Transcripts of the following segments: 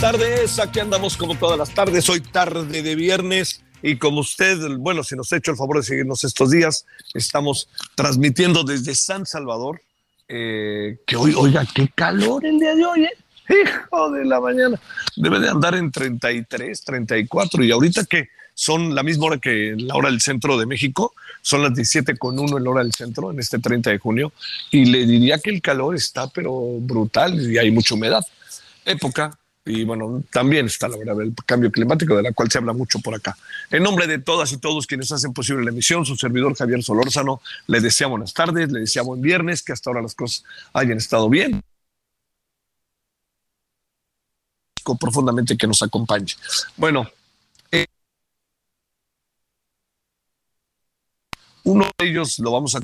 Tardes, aquí andamos como todas las tardes, hoy tarde de viernes y como usted, bueno, si nos ha hecho el favor de seguirnos estos días, estamos transmitiendo desde San Salvador, eh, que hoy, oiga, qué calor el día de hoy, ¿eh? Hijo de la mañana, debe de andar en 33, 34 y ahorita que son la misma hora que la hora del centro de México, son las 17 con 1 en la hora del centro, en este 30 de junio, y le diría que el calor está pero brutal y hay mucha humedad. Época y bueno, también está la verdad el cambio climático de la cual se habla mucho por acá. En nombre de todas y todos quienes hacen posible la emisión, su servidor Javier Solórzano, le desea buenas tardes, le desea buen viernes, que hasta ahora las cosas hayan estado bien. profundamente que nos acompañe. Bueno, eh, uno de ellos lo vamos a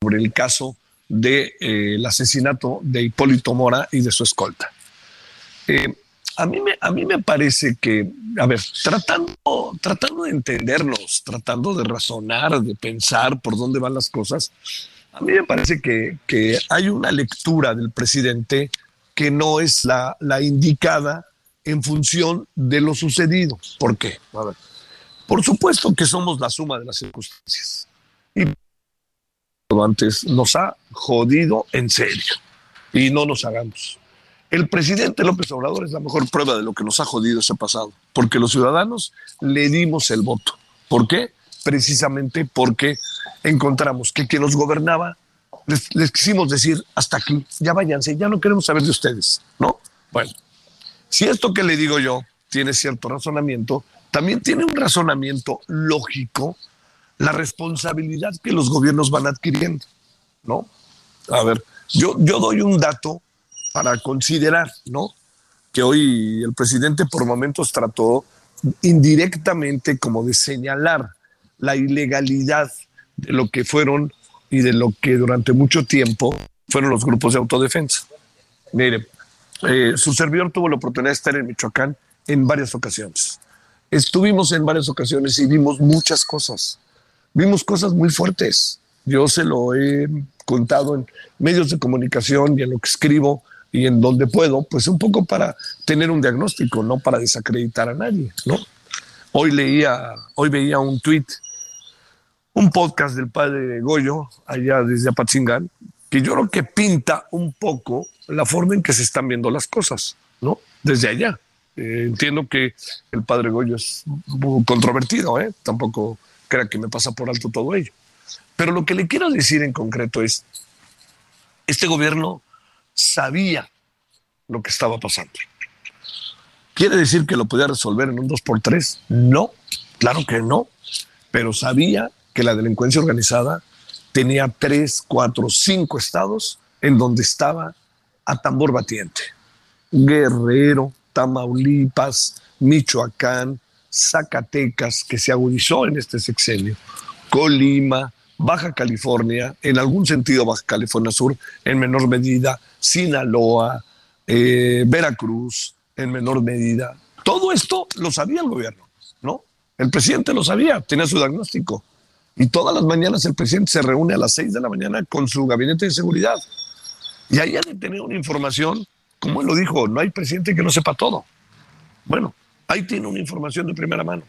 sobre el caso del de, eh, asesinato de Hipólito Mora y de su escolta. Eh, a, mí me, a mí me parece que, a ver, tratando, tratando de entendernos, tratando de razonar, de pensar por dónde van las cosas, a mí me parece que, que hay una lectura del presidente que no es la, la indicada en función de lo sucedido. ¿Por qué? A ver, por supuesto que somos la suma de las circunstancias. Y antes nos ha jodido en serio. Y no nos hagamos. El presidente López Obrador es la mejor prueba de lo que nos ha jodido ese pasado, porque los ciudadanos le dimos el voto. ¿Por qué? Precisamente porque encontramos que quien nos gobernaba les, quisimos decir hasta aquí, ya váyanse, ya no queremos saber de ustedes, ¿no? Bueno, si esto que le digo yo tiene cierto razonamiento, también tiene un razonamiento lógico la responsabilidad que los gobiernos van adquiriendo, ¿no? A ver, yo, yo doy un dato para considerar, ¿no? Que hoy el presidente por momentos trató indirectamente como de señalar la ilegalidad de lo que fueron y de lo que durante mucho tiempo fueron los grupos de autodefensa. Mire, eh, su servidor tuvo la oportunidad de estar en Michoacán en varias ocasiones. Estuvimos en varias ocasiones y vimos muchas cosas. Vimos cosas muy fuertes. Yo se lo he contado en medios de comunicación y en lo que escribo y en donde puedo, pues un poco para tener un diagnóstico, no para desacreditar a nadie, ¿no? Hoy leía, hoy veía un tweet un podcast del padre Goyo, allá desde Apatzingán, que yo creo que pinta un poco la forma en que se están viendo las cosas, ¿no? Desde allá. Eh, entiendo que el padre Goyo es controvertido, ¿eh? Tampoco crea que me pasa por alto todo ello. Pero lo que le quiero decir en concreto es, este gobierno sabía lo que estaba pasando. ¿Quiere decir que lo podía resolver en un 2x3? No, claro que no, pero sabía que la delincuencia organizada tenía tres, cuatro, cinco estados en donde estaba a tambor batiente. Guerrero, Tamaulipas, Michoacán, Zacatecas, que se agudizó en este sexenio, Colima, Baja California, en algún sentido Baja California Sur, en menor medida, Sinaloa, eh, Veracruz, en menor medida. Todo esto lo sabía el gobierno, ¿no? El presidente lo sabía, tenía su diagnóstico. Y todas las mañanas el presidente se reúne a las seis de la mañana con su gabinete de seguridad. Y ahí ha de tener una información, como él lo dijo, no hay presidente que no sepa todo. Bueno, ahí tiene una información de primera mano.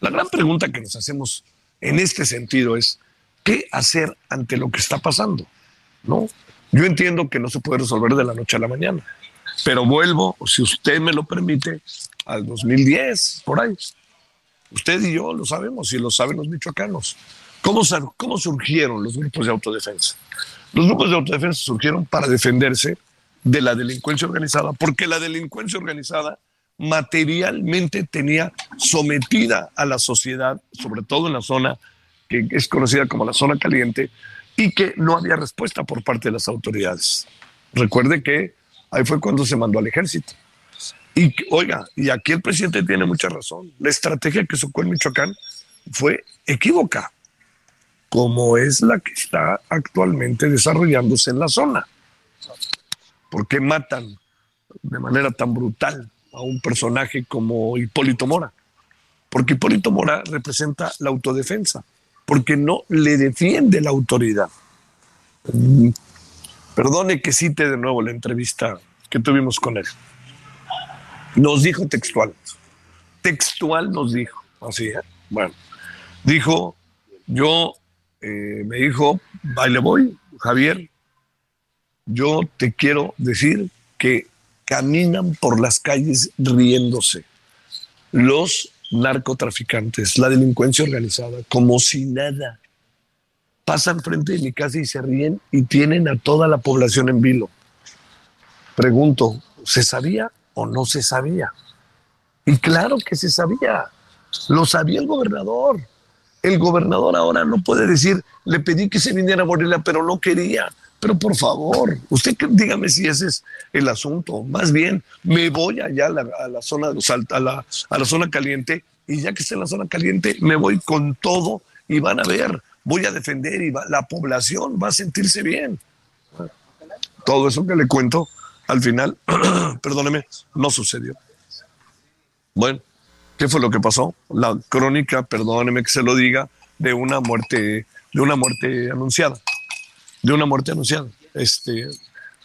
La gran pregunta que nos hacemos en este sentido es, ¿qué hacer ante lo que está pasando? ¿No? Yo entiendo que no se puede resolver de la noche a la mañana, pero vuelvo, si usted me lo permite, al 2010, por ahí. Usted y yo lo sabemos y lo saben los michoacanos. ¿Cómo, ¿Cómo surgieron los grupos de autodefensa? Los grupos de autodefensa surgieron para defenderse de la delincuencia organizada, porque la delincuencia organizada materialmente tenía sometida a la sociedad, sobre todo en la zona que es conocida como la zona caliente, y que no había respuesta por parte de las autoridades. Recuerde que ahí fue cuando se mandó al ejército. Y oiga, y aquí el presidente tiene mucha razón. La estrategia que sacó en Michoacán fue equívoca, como es la que está actualmente desarrollándose en la zona. ¿Por qué matan de manera tan brutal a un personaje como Hipólito Mora? Porque Hipólito Mora representa la autodefensa, porque no le defiende la autoridad. Perdone que cite de nuevo la entrevista que tuvimos con él. Nos dijo textual. Textual nos dijo. Así, ¿eh? Bueno, dijo, yo, eh, me dijo, baile voy, Javier, yo te quiero decir que caminan por las calles riéndose. Los narcotraficantes, la delincuencia organizada, como si nada. Pasan frente de mi casa y se ríen y tienen a toda la población en vilo. Pregunto, ¿se sabía o no se sabía? Y claro que se sabía. Lo sabía el gobernador. El gobernador ahora no puede decir, le pedí que se viniera a Morelia, pero no quería. Pero por favor, usted dígame si ese es el asunto. Más bien, me voy allá a la, zona a la, a la zona caliente y ya que esté en la zona caliente, me voy con todo y van a ver, voy a defender y la población va a sentirse bien. Todo eso que le cuento al final, perdóneme, no sucedió. Bueno, ¿qué fue lo que pasó? La crónica, perdóneme que se lo diga, de una muerte, de una muerte anunciada, de una muerte anunciada, este,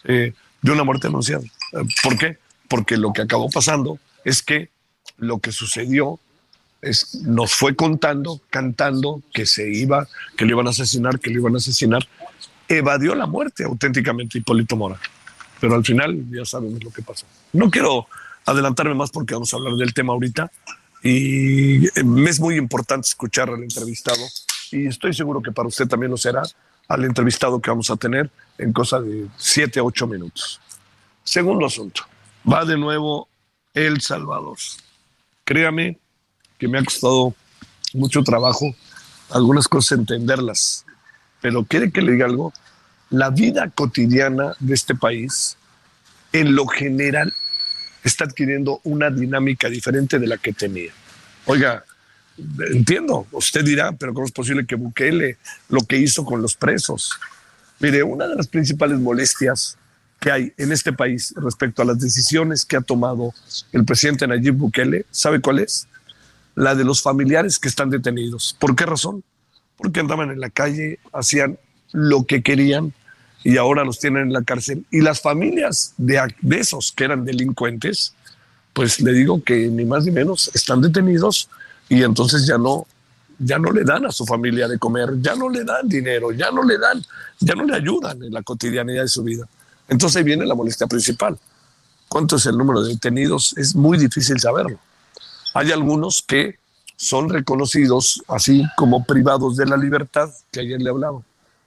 eh, de una muerte anunciada. ¿Por qué? Porque lo que acabó pasando es que lo que sucedió es, nos fue contando, cantando que se iba, que le iban a asesinar, que le iban a asesinar, evadió la muerte auténticamente Hipólito Mora pero al final ya sabemos lo que pasó. No quiero adelantarme más porque vamos a hablar del tema ahorita y me es muy importante escuchar al entrevistado y estoy seguro que para usted también lo será al entrevistado que vamos a tener en cosa de siete a ocho minutos. Segundo asunto, va de nuevo El Salvador. Créame que me ha costado mucho trabajo algunas cosas entenderlas, pero quiere que le diga algo, la vida cotidiana de este país, en lo general, está adquiriendo una dinámica diferente de la que tenía. Oiga, entiendo, usted dirá, pero ¿cómo es posible que Bukele lo que hizo con los presos? Mire, una de las principales molestias que hay en este país respecto a las decisiones que ha tomado el presidente Nayib Bukele, ¿sabe cuál es? La de los familiares que están detenidos. ¿Por qué razón? Porque andaban en la calle, hacían lo que querían y ahora los tienen en la cárcel. Y las familias de, de esos que eran delincuentes, pues le digo que ni más ni menos están detenidos y entonces ya no, ya no le dan a su familia de comer, ya no le dan dinero, ya no le dan, ya no le ayudan en la cotidianidad de su vida. Entonces ahí viene la molestia principal. ¿Cuánto es el número de detenidos? Es muy difícil saberlo. Hay algunos que son reconocidos así como privados de la libertad, que ayer le hablaba,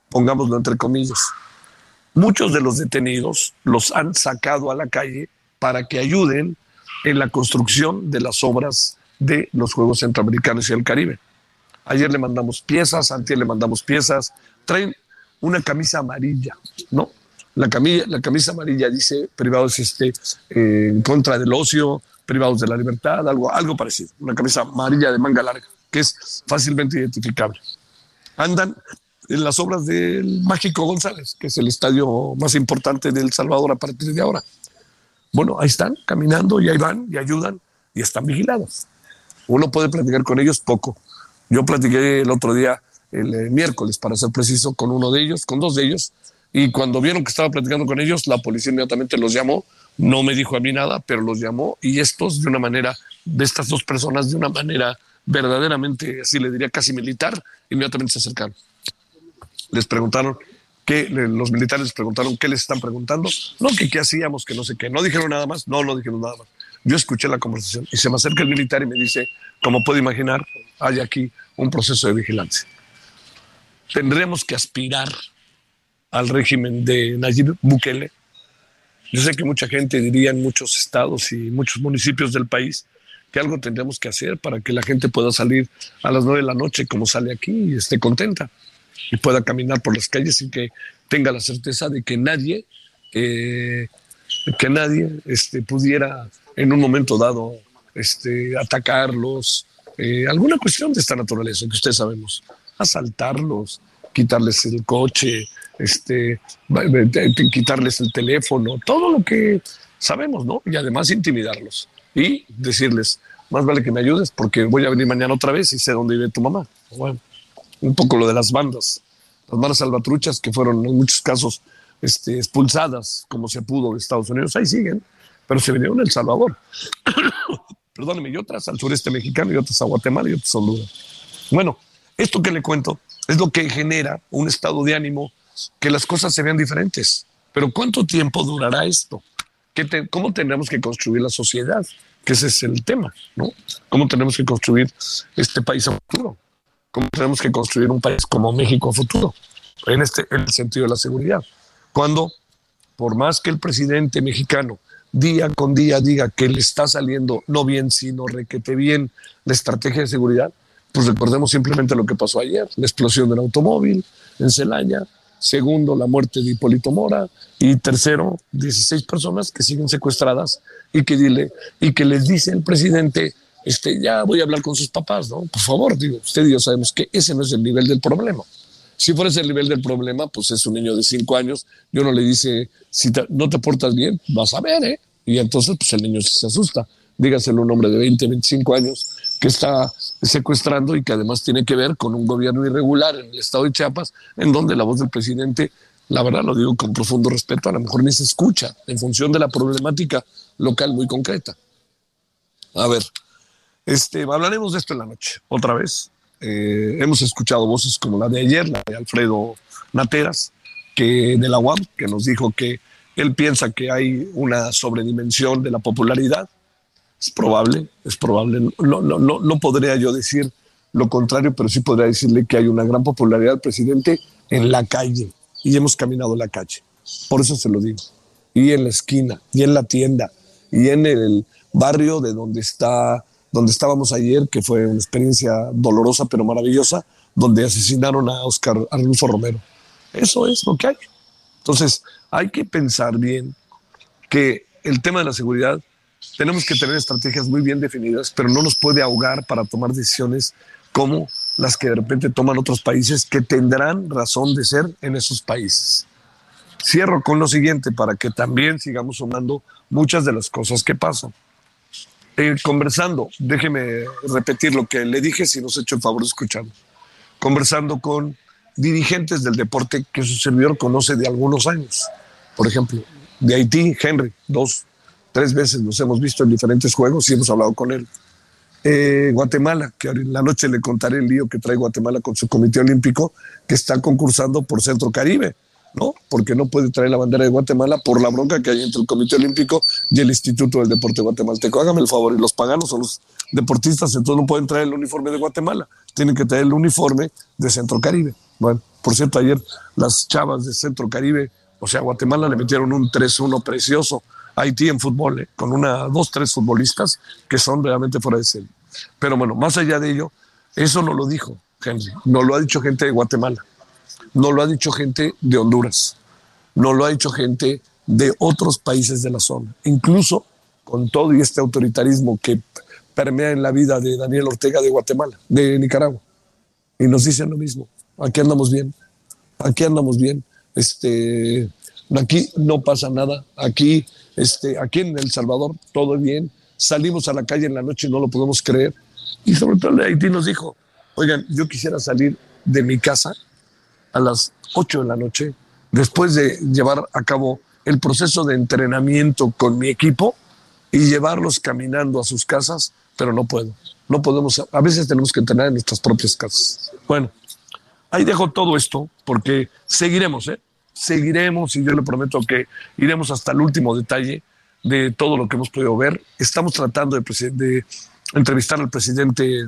pongámoslo entre comillas. Muchos de los detenidos los han sacado a la calle para que ayuden en la construcción de las obras de los Juegos Centroamericanos y el Caribe. Ayer le mandamos piezas, antes le mandamos piezas, traen una camisa amarilla, ¿no? La camisa, la camisa amarilla dice privados este, eh, en contra del ocio, privados de la libertad, algo, algo parecido, una camisa amarilla de manga larga, que es fácilmente identificable. Andan en las obras del Mágico González, que es el estadio más importante de El Salvador a partir de ahora. Bueno, ahí están caminando y ahí van y ayudan y están vigilados. Uno puede platicar con ellos poco. Yo platiqué el otro día, el, eh, miércoles, para ser preciso, con uno de ellos, con dos de ellos, Y cuando vieron que estaba platicando con ellos, la policía inmediatamente los llamó. No me dijo a mí nada, pero los llamó y estos de una manera, de estas dos personas, de una manera verdaderamente, así le diría, casi militar, inmediatamente se acercaron. Les preguntaron, que los militares les preguntaron qué les están preguntando. No, que qué hacíamos, que no sé qué. No dijeron nada más. No, no dijeron nada más. Yo escuché la conversación y se me acerca el militar y me dice, como puede imaginar, hay aquí un proceso de vigilancia. Tendremos que aspirar al régimen de Nayib Bukele. Yo sé que mucha gente diría en muchos estados y muchos municipios del país que algo tendremos que hacer para que la gente pueda salir a las nueve de la noche como sale aquí y esté contenta y pueda caminar por las calles y que tenga la certeza de que nadie, eh, que nadie este, pudiera en un momento dado este, atacarlos, eh, alguna cuestión de esta naturaleza que ustedes sabemos, asaltarlos, quitarles el coche, este, quitarles el teléfono, todo lo que sabemos, ¿no? Y además intimidarlos y decirles, más vale que me ayudes porque voy a venir mañana otra vez y sé dónde vive tu mamá. Bueno, un poco lo de las bandas, las bandas salvatruchas que fueron en muchos casos este, expulsadas como se pudo de Estados Unidos, ahí siguen, pero se vinieron a El Salvador. Perdóneme, y otras al sureste mexicano, y otras a Guatemala, y otras a Honduras. Bueno, esto que le cuento es lo que genera un estado de ánimo que las cosas se vean diferentes. Pero ¿cuánto tiempo durará esto? ¿Qué ¿Cómo tendremos que construir la sociedad? Que ese es el tema, ¿no? ¿Cómo tenemos que construir este país a futuro? cómo tenemos que construir un país como México a futuro, en, este, en el sentido de la seguridad. Cuando, por más que el presidente mexicano día con día diga que le está saliendo no bien, sino requete bien la estrategia de seguridad, pues recordemos simplemente lo que pasó ayer, la explosión del automóvil en Celaya, segundo, la muerte de Hipólito Mora, y tercero, 16 personas que siguen secuestradas y que, dile, y que les dice el presidente, este, ya voy a hablar con sus papás, ¿no? Por favor, digo, usted y yo sabemos que ese no es el nivel del problema. Si fuera el nivel del problema, pues es un niño de cinco años y uno le dice, si no te portas bien, vas a ver, ¿eh? Y entonces, pues el niño se asusta. Dígaselo a un hombre de 20, 25 años que está secuestrando y que además tiene que ver con un gobierno irregular en el estado de Chiapas, en donde la voz del presidente, la verdad lo digo con profundo respeto, a lo mejor ni se escucha en función de la problemática local muy concreta. A ver, este, hablaremos de esto en la noche, otra vez. Eh, hemos escuchado voces como la de ayer, la de Alfredo Nateras, que de la UAM, que nos dijo que él piensa que hay una sobredimensión de la popularidad. Es probable, es probable. No, no, no, no podría yo decir lo contrario, pero sí podría decirle que hay una gran popularidad presidente en la calle y hemos caminado la calle. Por eso se lo digo. Y en la esquina, y en la tienda, y en el barrio de donde está donde estábamos ayer, que fue una experiencia dolorosa pero maravillosa, donde asesinaron a Oscar Arnulfo Romero. Eso es lo que hay. Entonces, hay que pensar bien que el tema de la seguridad tenemos que tener estrategias muy bien definidas, pero no nos puede ahogar para tomar decisiones como las que de repente toman otros países que tendrán razón de ser en esos países. Cierro con lo siguiente para que también sigamos sumando muchas de las cosas que pasan. Eh, conversando, déjeme repetir lo que le dije si nos hecho el favor de escucharlo. Conversando con dirigentes del deporte que su servidor conoce de algunos años. Por ejemplo, de Haití, Henry, dos, tres veces nos hemos visto en diferentes juegos y hemos hablado con él. Eh, Guatemala, que en la noche le contaré el lío que trae Guatemala con su comité olímpico, que está concursando por Centro Caribe. ¿No? Porque no puede traer la bandera de Guatemala por la bronca que hay entre el Comité Olímpico y el Instituto del Deporte Guatemalteco. Hágame el favor, y los paganos son los deportistas, entonces no pueden traer el uniforme de Guatemala, tienen que traer el uniforme de Centro Caribe. Bueno, por cierto, ayer las chavas de Centro Caribe, o sea, Guatemala le metieron un 3-1 precioso a Haití en fútbol, ¿eh? con una, dos, tres futbolistas que son realmente fuera de serie. Pero bueno, más allá de ello, eso no lo dijo Henry, no lo ha dicho gente de Guatemala no lo ha dicho gente de Honduras, no lo ha dicho gente de otros países de la zona. Incluso con todo y este autoritarismo que permea en la vida de Daniel Ortega de Guatemala, de Nicaragua. Y nos dicen lo mismo, aquí andamos bien, aquí andamos bien, este, aquí no pasa nada, aquí, este, aquí en El Salvador todo bien, salimos a la calle en la noche y no lo podemos creer. Y sobre todo de Haití nos dijo, oigan, yo quisiera salir de mi casa a las 8 de la noche después de llevar a cabo el proceso de entrenamiento con mi equipo y llevarlos caminando a sus casas, pero no puedo. No podemos, a veces tenemos que entrenar en nuestras propias casas. Bueno, ahí dejo todo esto porque seguiremos, ¿eh? Seguiremos y yo le prometo que iremos hasta el último detalle de todo lo que hemos podido ver. Estamos tratando de, de entrevistar al presidente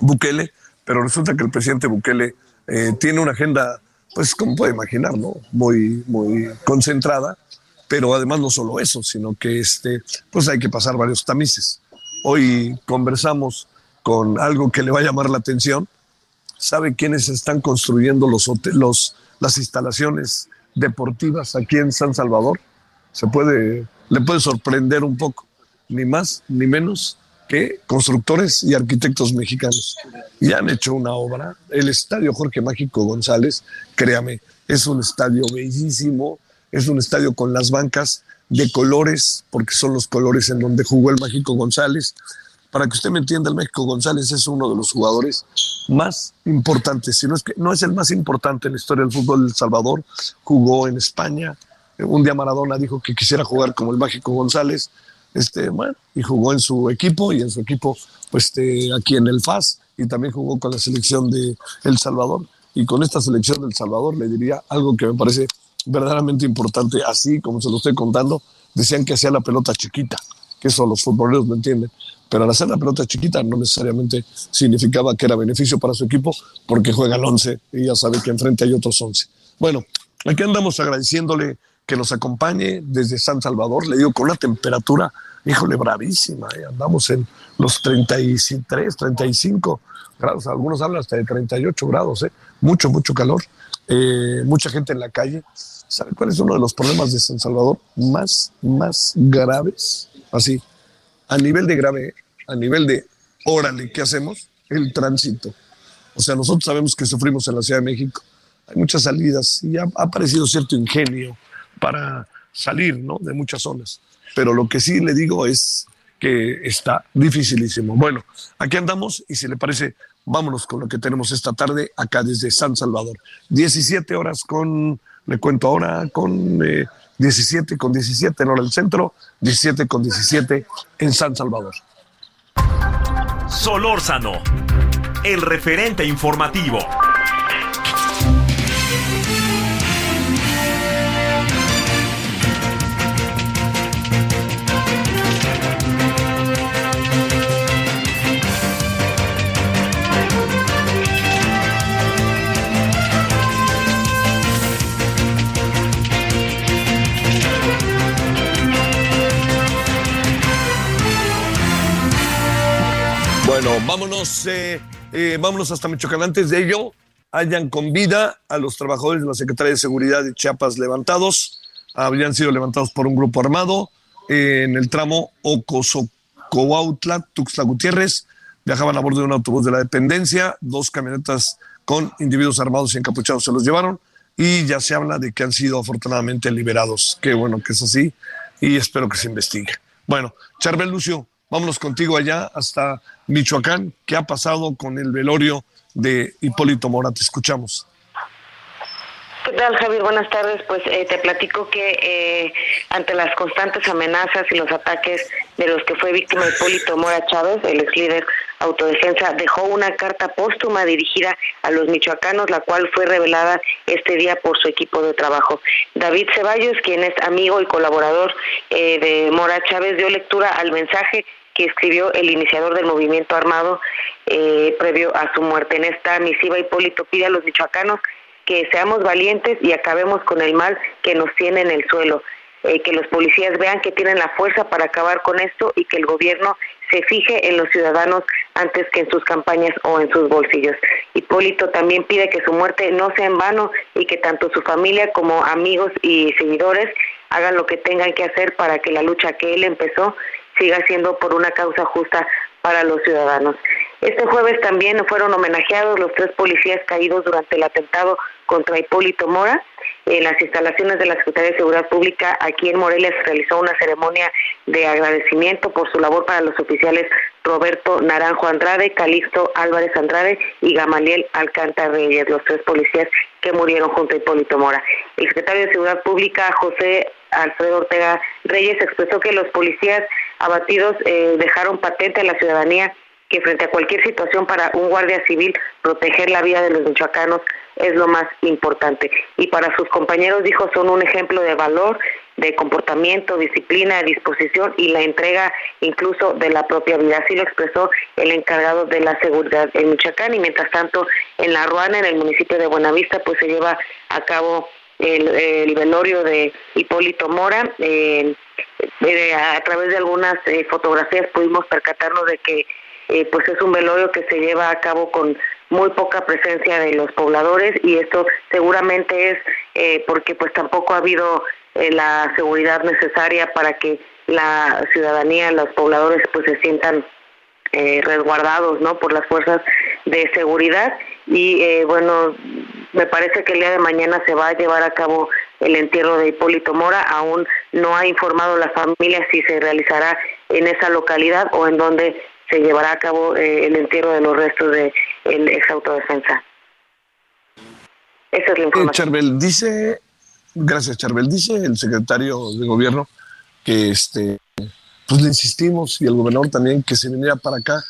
Bukele, pero resulta que el presidente Bukele eh, tiene una agenda, pues como puede imaginar, ¿no? Muy, muy concentrada, pero además no solo eso, sino que este, pues hay que pasar varios tamices. Hoy conversamos con algo que le va a llamar la atención. ¿Sabe quiénes están construyendo los, los las instalaciones deportivas aquí en San Salvador? Se puede, le puede sorprender un poco, ni más ni menos que constructores y arquitectos mexicanos. Ya han hecho una obra. El estadio Jorge Mágico González, créame, es un estadio bellísimo, es un estadio con las bancas de colores, porque son los colores en donde jugó el Mágico González. Para que usted me entienda, el México González es uno de los jugadores más importantes, si no es que no es el más importante en la historia del fútbol de El Salvador. Jugó en España. Un día Maradona dijo que quisiera jugar como el Mágico González este, bueno, y jugó en su equipo y en su equipo, pues este, aquí en el FAS y también jugó con la selección de El Salvador. Y con esta selección del Salvador le diría algo que me parece verdaderamente importante, así como se lo estoy contando, decían que hacía la pelota chiquita, que eso los futboleros lo entienden, pero al hacer la pelota chiquita no necesariamente significaba que era beneficio para su equipo, porque juega el 11 y ya sabe que enfrente hay otros 11. Bueno, aquí andamos agradeciéndole que nos acompañe desde San Salvador, le digo, con la temperatura, híjole, bravísima, ¿eh? andamos en los 33, 35 grados, algunos hablan hasta de 38 grados, ¿eh? mucho, mucho calor, eh, mucha gente en la calle. ¿Sabe cuál es uno de los problemas de San Salvador más, más graves? Así, a nivel de grave, a nivel de, órale, ¿qué hacemos? El tránsito. O sea, nosotros sabemos que sufrimos en la Ciudad de México. Hay muchas salidas y ha aparecido cierto ingenio para salir ¿no? de muchas zonas. Pero lo que sí le digo es que está dificilísimo. Bueno, aquí andamos y si le parece, vámonos con lo que tenemos esta tarde acá desde San Salvador. 17 horas con, le cuento ahora, con 17 eh, con 17 en hora del centro, 17 con 17 en San Salvador. Solórzano, el referente informativo. Vámonos, eh, vámonos hasta Michoacán. Antes de ello, hayan con vida a los trabajadores de la Secretaría de Seguridad de Chiapas levantados. Habrían sido levantados por un grupo armado en el tramo Ocosocoautla, Tuxtla Gutiérrez. Viajaban a bordo de un autobús de la dependencia. Dos camionetas con individuos armados y encapuchados se los llevaron. Y ya se habla de que han sido afortunadamente liberados. Qué bueno que es así. Y espero que se investigue. Bueno, Charbel Lucio, Vámonos contigo allá hasta Michoacán. ¿Qué ha pasado con el velorio de Hipólito Mora? Te escuchamos. ¿Qué tal, Javier? Buenas tardes. Pues eh, te platico que eh, ante las constantes amenazas y los ataques de los que fue víctima Hipólito Mora Chávez, el ex líder autodefensa, dejó una carta póstuma dirigida a los michoacanos, la cual fue revelada este día por su equipo de trabajo. David Ceballos, quien es amigo y colaborador eh, de Mora Chávez, dio lectura al mensaje que escribió el iniciador del movimiento armado previo a su muerte. En esta misiva, Hipólito pide a los michoacanos que seamos valientes y acabemos con el mal que nos tiene en el suelo. Eh, que los policías vean que tienen la fuerza para acabar con esto y que el gobierno se fije en los ciudadanos antes que en sus campañas o en sus bolsillos. Hipólito también pide que su muerte no sea en vano y que tanto su familia como amigos y seguidores hagan lo que tengan que hacer para que la lucha que él empezó siga siendo por una causa justa para los ciudadanos. Este jueves también fueron homenajeados los tres policías caídos durante el atentado contra Hipólito Mora. En las instalaciones de la Secretaría de Seguridad Pública aquí en Morelia se realizó una ceremonia de agradecimiento por su labor para los oficiales Roberto Naranjo Andrade, Calixto Álvarez Andrade y Gamaliel Alcántara Reyes, los tres policías que murieron junto a Hipólito Mora. El secretario de Seguridad Pública, José Alfredo Ortega Reyes, expresó que los policías abatidos eh, dejaron patente a la ciudadanía que frente a cualquier situación para un guardia civil proteger la vida de los michoacanos es lo más importante. Y para sus compañeros, dijo, son un ejemplo de valor, de comportamiento, disciplina, disposición y la entrega incluso de la propia vida. Así lo expresó el encargado de la seguridad en Michoacán y mientras tanto en La Ruana, en el municipio de Buenavista, pues se lleva a cabo el, velorio de Hipólito Mora. Eh, a través de algunas eh, fotografías pudimos percatarnos de que eh, pues es un velorio que se lleva a cabo con muy poca presencia de los pobladores y esto seguramente es eh, porque pues tampoco ha habido eh, la seguridad necesaria para que la ciudadanía, los pobladores pues se sientan eh, resguardados no por las fuerzas de seguridad y bueno me parece que el día de mañana se va a llevar a cabo el entierro de Hipólito Mora aún no ha informado la familia si se realizará en esa localidad o en donde se llevará a cabo eh, el entierro de los restos de el ex autodefensa. Esa es la información. Charbel, dice, gracias Charbel, dice el secretario de gobierno que este, pues le insistimos y el gobernador también que se viniera para acá.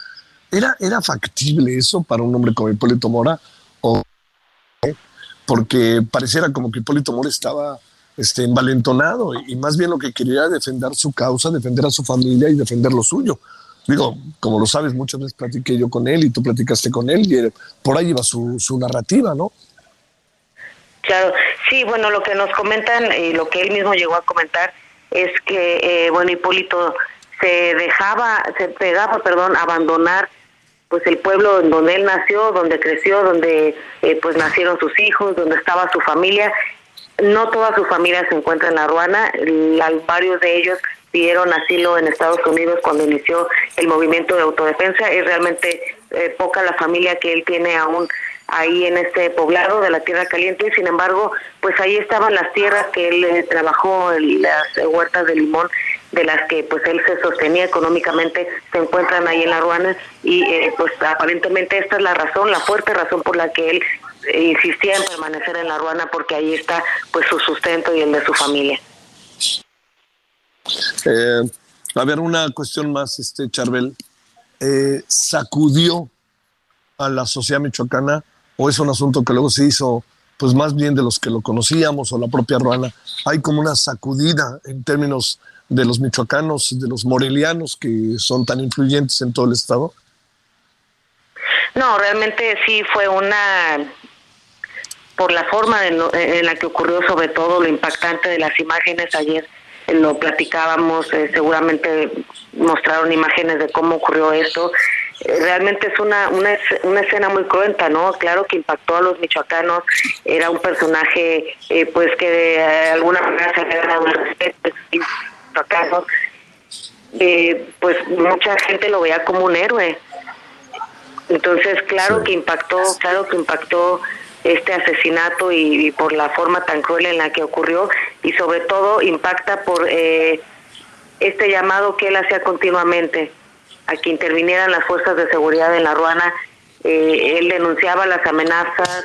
¿Era, era factible eso para un hombre como Hipólito Mora? O, porque pareciera como que Hipólito Mora estaba este, envalentonado y más bien lo que quería era defender su causa, defender a su familia y defender lo suyo digo, como lo sabes, muchas veces platiqué yo con él y tú platicaste con él y por ahí iba su, su narrativa, ¿no? Claro, sí, bueno, lo que nos comentan y lo que él mismo llegó a comentar es que, eh, bueno, Hipólito se dejaba, se pegaba, perdón, abandonar pues el pueblo en donde él nació, donde creció, donde eh, pues nacieron sus hijos, donde estaba su familia. No toda su familia se encuentra en la Ruana, varios de ellos pidieron asilo en Estados Unidos cuando inició el movimiento de autodefensa. Es realmente eh, poca la familia que él tiene aún ahí en este poblado de la Tierra Caliente. Sin embargo, pues ahí estaban las tierras que él eh, trabajó, las huertas de limón de las que pues él se sostenía económicamente se encuentran ahí en la Ruana y eh, pues aparentemente esta es la razón, la fuerte razón por la que él insistía en permanecer en la Ruana porque ahí está pues su sustento y el de su familia. Eh, a ver, una cuestión más, este Charbel. Eh, ¿Sacudió a la sociedad michoacana o es un asunto que luego se hizo pues más bien de los que lo conocíamos o la propia Ruana? Hay como una sacudida en términos de los michoacanos, de los morelianos que son tan influyentes en todo el estado. No, realmente sí fue una por la forma en la que ocurrió, sobre todo lo impactante de las imágenes ayer lo platicábamos, eh, seguramente mostraron imágenes de cómo ocurrió esto. Eh, realmente es una, una, una, escena muy cruenta, ¿no? Claro que impactó a los michoacanos, era un personaje eh, pues que de alguna manera se había dado respeto michoacanos. pues mucha gente lo veía como un héroe. Entonces, claro que impactó, claro que impactó este asesinato y, por la forma tan cruel en la que ocurrió y sobre todo impacta por eh, este llamado que él hacía continuamente a que intervinieran las fuerzas de seguridad en la Ruana. Eh, él denunciaba las amenazas,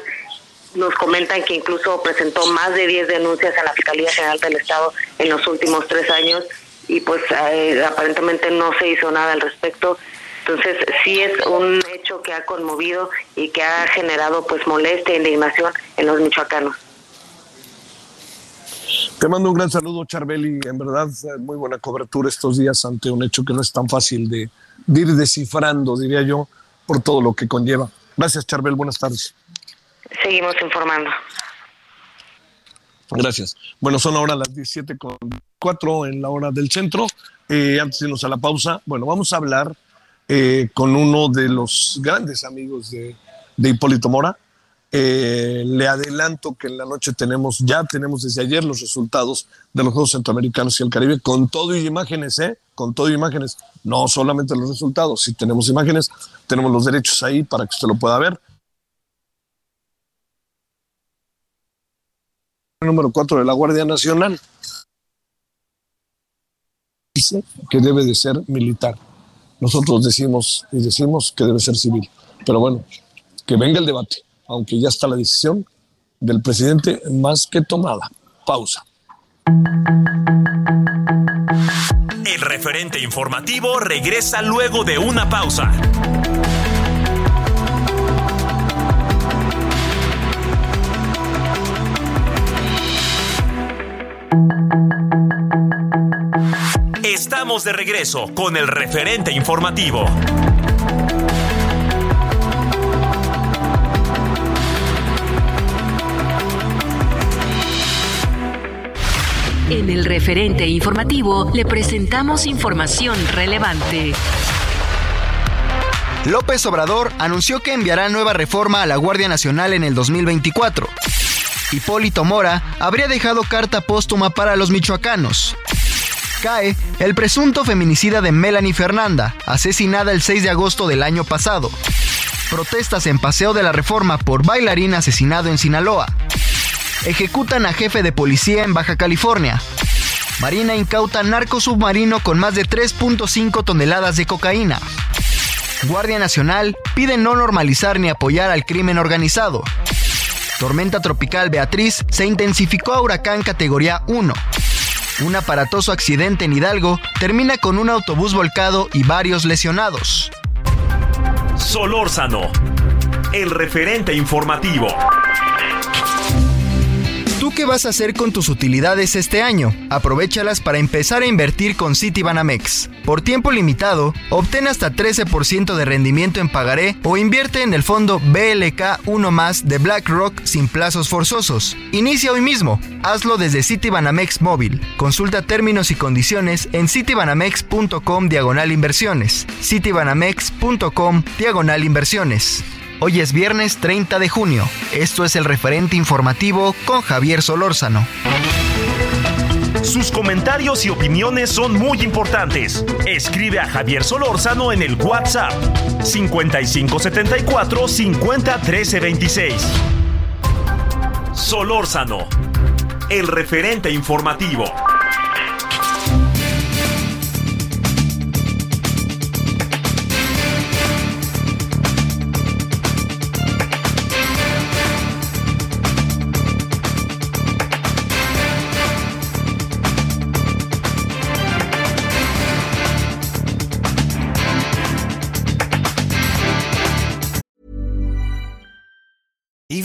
nos comentan que incluso presentó más de 10 denuncias a la Fiscalía General del Estado en los últimos tres años y pues eh, aparentemente no se hizo nada al respecto. Entonces, sí es un hecho que ha conmovido y que ha generado pues molestia e indignación en los michoacanos. Te mando un gran saludo, Charbeli. En verdad, muy buena cobertura estos días ante un hecho que no es tan fácil de, ir descifrando, diría yo, por todo lo que conlleva. Gracias, Charbel. Buenas tardes. Seguimos informando. Gracias. Bueno, son ahora las 17.4 en la hora del centro. Eh, antes de irnos a la pausa, bueno, vamos a hablar eh, con uno de los grandes amigos de, Hipólito Mora, Eh, le adelanto que en la noche tenemos, ya tenemos desde ayer los resultados de los Juegos Centroamericanos y el Caribe, con todo y imágenes, ¿eh? Con todo y imágenes. No solamente los resultados, si tenemos imágenes, tenemos los derechos ahí para que usted lo pueda ver. Número 4 de la Guardia Nacional. Dice que debe de ser militar. Nosotros decimos y decimos que debe ser civil. Pero bueno, que venga el debate aunque ya está la decisión del presidente más que tomada. Pausa. El referente informativo regresa luego de una pausa. Estamos de regreso con el referente informativo. En el referente informativo le presentamos información relevante. López Obrador anunció que enviará nueva reforma a la Guardia Nacional en el 2024. Hipólito Mora habría dejado carta póstuma para los michoacanos. Cae el presunto feminicida de Melanie Fernanda, asesinada el 6 de agosto del año pasado. Protestas en Paseo de la Reforma por bailarín asesinado en Sinaloa. Ejecutan a jefe de policía en Baja California. Marina incauta narco submarino con más de 3.5 toneladas de cocaína. Guardia Nacional pide no normalizar ni apoyar al crimen organizado. Tormenta tropical Beatriz se intensificó a huracán categoría 1. Un aparatoso accidente en Hidalgo termina con un autobús volcado y varios lesionados. Solórzano, el referente informativo qué vas a hacer con tus utilidades este año? Aprovechalas para empezar a invertir con Citibanamex. Por tiempo limitado, obtén hasta 13% de rendimiento en pagaré o invierte en el fondo BLK 1 más de BlackRock sin plazos forzosos. Inicia hoy mismo. Hazlo desde Citibanamex móvil. Consulta términos y condiciones en citibanamex.com diagonal inversiones. citibanamex.com diagonal inversiones. Hoy es viernes 30 de junio. Esto es el referente informativo con Javier Solórzano. Sus comentarios y opiniones son muy importantes. Escribe a Javier Solórzano en el WhatsApp 5574 50 Solórzano, el referente informativo.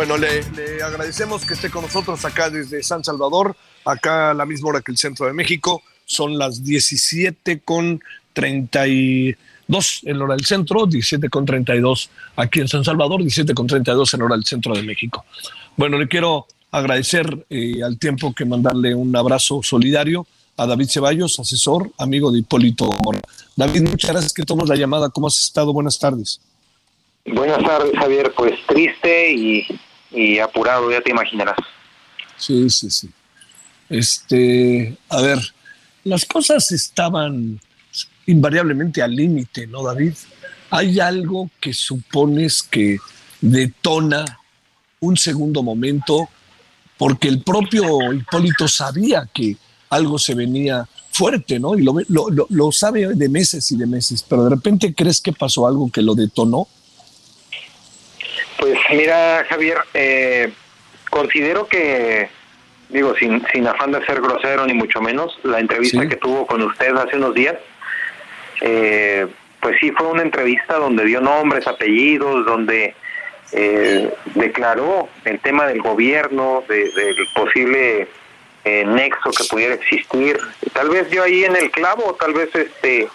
Bueno, le, agradecemos que esté con nosotros acá desde San Salvador, acá a la misma hora que el centro de México. Son las 17 con 32 en hora del centro, 17 con 32 aquí en San Salvador, 17 con 32 en hora del centro de México. Bueno, le quiero agradecer eh, al tiempo que mandarle un abrazo solidario a David Ceballos, asesor, amigo de Hipólito Mora. David, muchas gracias que tomas la llamada. ¿Cómo has estado? Buenas tardes. Buenas tardes, Javier. Pues triste y y apurado, ya te imaginarás. Sí, sí, sí. Este, a ver, las cosas estaban invariablemente al límite, ¿no, David? Hay algo que supones que detona un segundo momento, porque el propio Hipólito sabía que algo se venía fuerte, ¿no? Y lo, lo, lo sabe de meses y de meses, pero de repente crees que pasó algo que lo detonó. Pues mira, Javier, eh, considero que digo, sin, sin afán de ser grosero ni mucho menos, la entrevista que tuvo con usted hace unos días, eh, pues sí fue una entrevista donde dio nombres, apellidos, donde eh, declaró el tema del gobierno, del posible eh, nexo que pudiera existir. Tal vez dio ahí en el clavo, tal vez este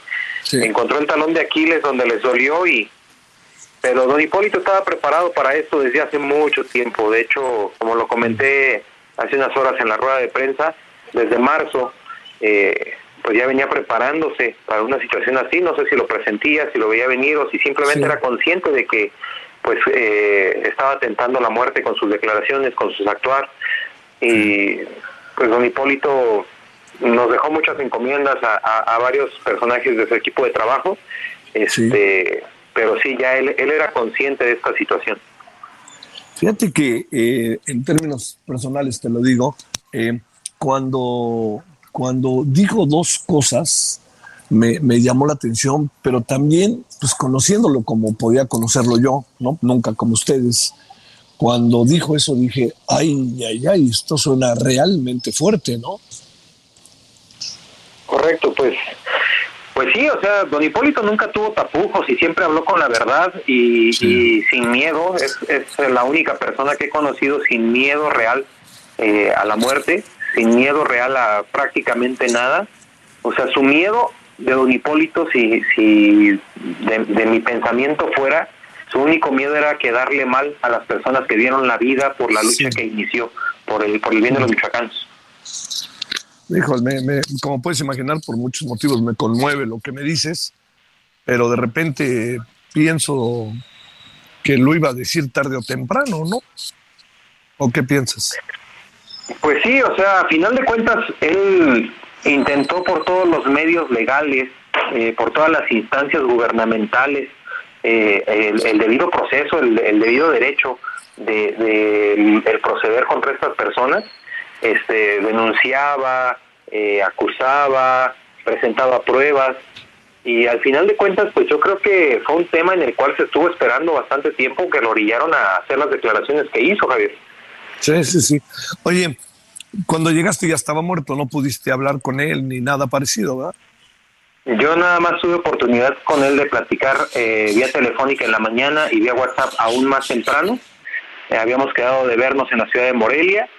encontró el talón de Aquiles donde les dolió y pero don Hipólito estaba preparado para esto desde hace mucho tiempo. De hecho, como lo comenté hace unas horas en la rueda de prensa, desde marzo, eh, pues ya venía preparándose para una situación así. No sé si lo presentía, si lo veía venir o si simplemente era consciente de que pues eh, estaba tentando la muerte con sus declaraciones, con sus actuar. Y pues don Hipólito nos dejó muchas encomiendas a, varios personajes de su equipo de trabajo. Este, pero sí, ya él, él era consciente de esta situación. Fíjate que eh, en términos personales te lo digo, eh, cuando, cuando dijo dos cosas me, me, llamó la atención, pero también pues conociéndolo como podía conocerlo yo, ¿no? Nunca como ustedes. Cuando dijo eso dije, ay, ay, ay, esto suena realmente fuerte, ¿no? Correcto, pues pues sí, o sea, don Hipólito nunca tuvo tapujos y siempre habló con la verdad y, sin miedo. Es, la única persona que he conocido sin miedo real eh, a la muerte, sin miedo real a prácticamente nada. O sea, su miedo de don Hipólito, si, si de, mi pensamiento fuera, su único miedo era quedarle mal a las personas que dieron la vida por la lucha que inició, por el, por el bien de los michoacanos. Hijo, me, como puedes imaginar, por muchos motivos me conmueve lo que me dices, pero de repente pienso que lo iba a decir tarde o temprano, ¿no? ¿O qué piensas? Pues sí, o sea, a final de cuentas, él intentó por todos los medios legales, eh, por todas las instancias gubernamentales, eh, el, debido proceso, el, debido derecho de, de, el proceder contra estas personas este, denunciaba, eh, acusaba, presentaba pruebas y al final de cuentas pues yo creo que fue un tema en el cual se estuvo esperando bastante tiempo que lo orillaron a hacer las declaraciones que hizo Javier. Sí, sí, sí. Oye, cuando llegaste ya estaba muerto, no pudiste hablar con él ni nada parecido, ¿verdad? Yo nada más tuve oportunidad con él de platicar eh, vía telefónica en la mañana y vía WhatsApp aún más temprano. Eh, habíamos quedado de vernos en la ciudad de Morelia.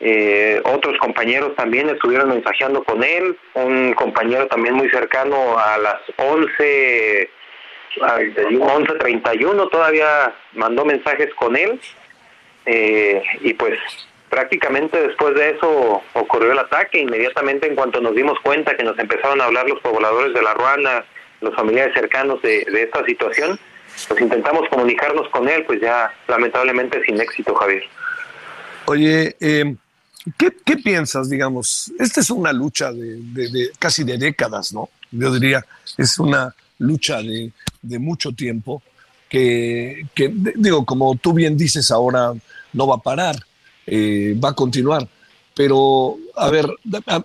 Eh, otros compañeros también estuvieron mensajeando con él, un compañero también muy cercano a las 11, 11.31 todavía mandó mensajes con él. Eh, y pues prácticamente después de eso ocurrió el ataque, inmediatamente en cuanto nos dimos cuenta que nos empezaron a hablar los pobladores de la Ruana, los familiares cercanos de, esta situación, pues intentamos comunicarnos con él, pues ya lamentablemente sin éxito, Javier. Oye, eh, ¿Qué, piensas, digamos? Esta es una lucha de, casi de décadas, ¿no? Yo diría, es una lucha de, mucho tiempo que, digo, como tú bien dices ahora, no va a parar, eh, va a continuar. Pero, a ver,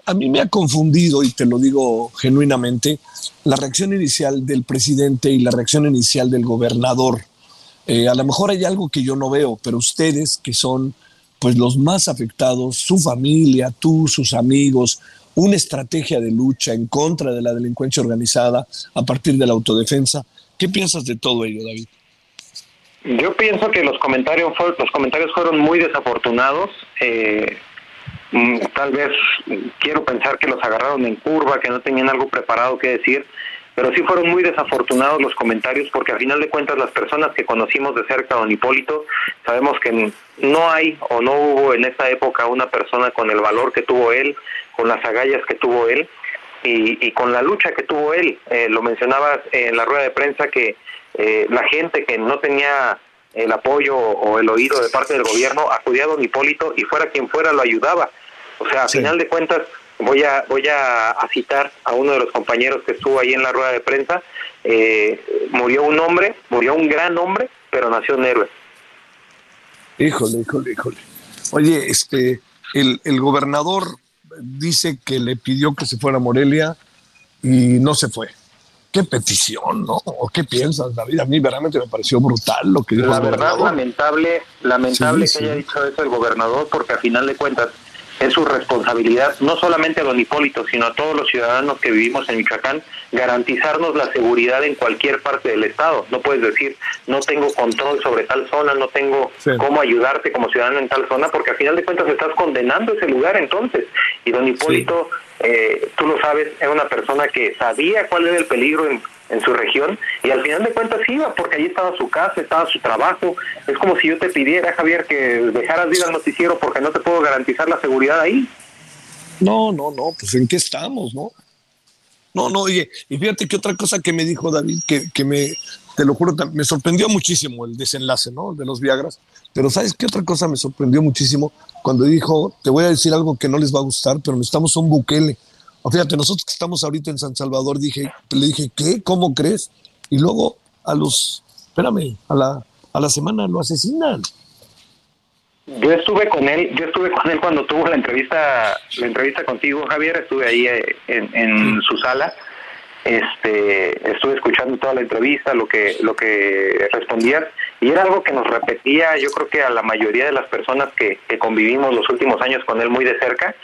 a, mí me ha confundido, y te lo digo genuinamente, la reacción inicial del presidente y la reacción inicial del gobernador. Eh, a lo mejor hay algo que yo no veo, pero ustedes que son pues los más afectados, su familia, tú, sus amigos, una estrategia de lucha en contra de la delincuencia organizada a partir de la autodefensa. ¿Qué piensas de todo ello, David? Yo pienso que los comentarios, los comentarios fueron muy desafortunados. Eh, mm, tal vez quiero pensar que los agarraron en curva, que no tenían algo preparado que decir pero sí fueron muy desafortunados los comentarios porque a final de cuentas las personas que conocimos de cerca a don Hipólito sabemos que no hay o no hubo en esta época una persona con el valor que tuvo él, con las agallas que tuvo él y, con la lucha que tuvo él. Eh, lo mencionabas en la rueda de prensa que eh, la gente que no tenía el apoyo o el oído de parte del gobierno acudía a don Hipólito y fuera quien fuera lo ayudaba. O sea, a final de cuentas voy a voy a, citar a uno de los compañeros que estuvo ahí en la rueda de prensa eh, murió un hombre murió un gran hombre pero nació un héroe. Híjole híjole híjole. Oye este el, el gobernador dice que le pidió que se fuera a Morelia y no se fue qué petición, ¿no? ¿O qué piensas, David? A mí realmente me pareció brutal lo que dijo La verdad, lamentable, lamentable que haya dicho eso el gobernador, porque a final de cuentas, es su responsabilidad, no solamente a don Hipólito, sino a todos los ciudadanos que vivimos en Michoacán, garantizarnos la seguridad en cualquier parte del Estado. No puedes decir, no tengo control sobre tal zona, no tengo cómo ayudarte como ciudadano en tal zona, porque al final de cuentas estás condenando ese lugar entonces. Y don Hipólito, eh, tú lo sabes, era una persona que sabía cuál era el peligro en en su región y al final de cuentas iba porque allí estaba su casa, estaba su trabajo. Es como si yo te pidiera, Javier, que dejaras de ir al noticiero porque no te puedo garantizar la seguridad ahí. No, no, no, pues en qué estamos, ¿no? No, no, oye, y fíjate que otra cosa que me dijo David, que, que me, te lo juro, me sorprendió muchísimo el desenlace, ¿no? De los Viagras. Pero ¿sabes qué otra cosa me sorprendió muchísimo? Cuando dijo, te voy a decir algo que no les va a gustar, pero necesitamos un Bukele. O fíjate, nosotros que estamos ahorita en San Salvador, dije, le dije, ¿qué? ¿Cómo crees? Y luego a los, espérame, a la, a la semana lo asesinan. Yo estuve con él, yo estuve con él cuando tuvo la entrevista, la entrevista contigo, Javier, estuve ahí eh, en, su sala, este, estuve escuchando toda la entrevista, lo que, lo que respondías, y era algo que nos repetía, yo creo que a la mayoría de las personas que, que convivimos los últimos años con él muy de cerca,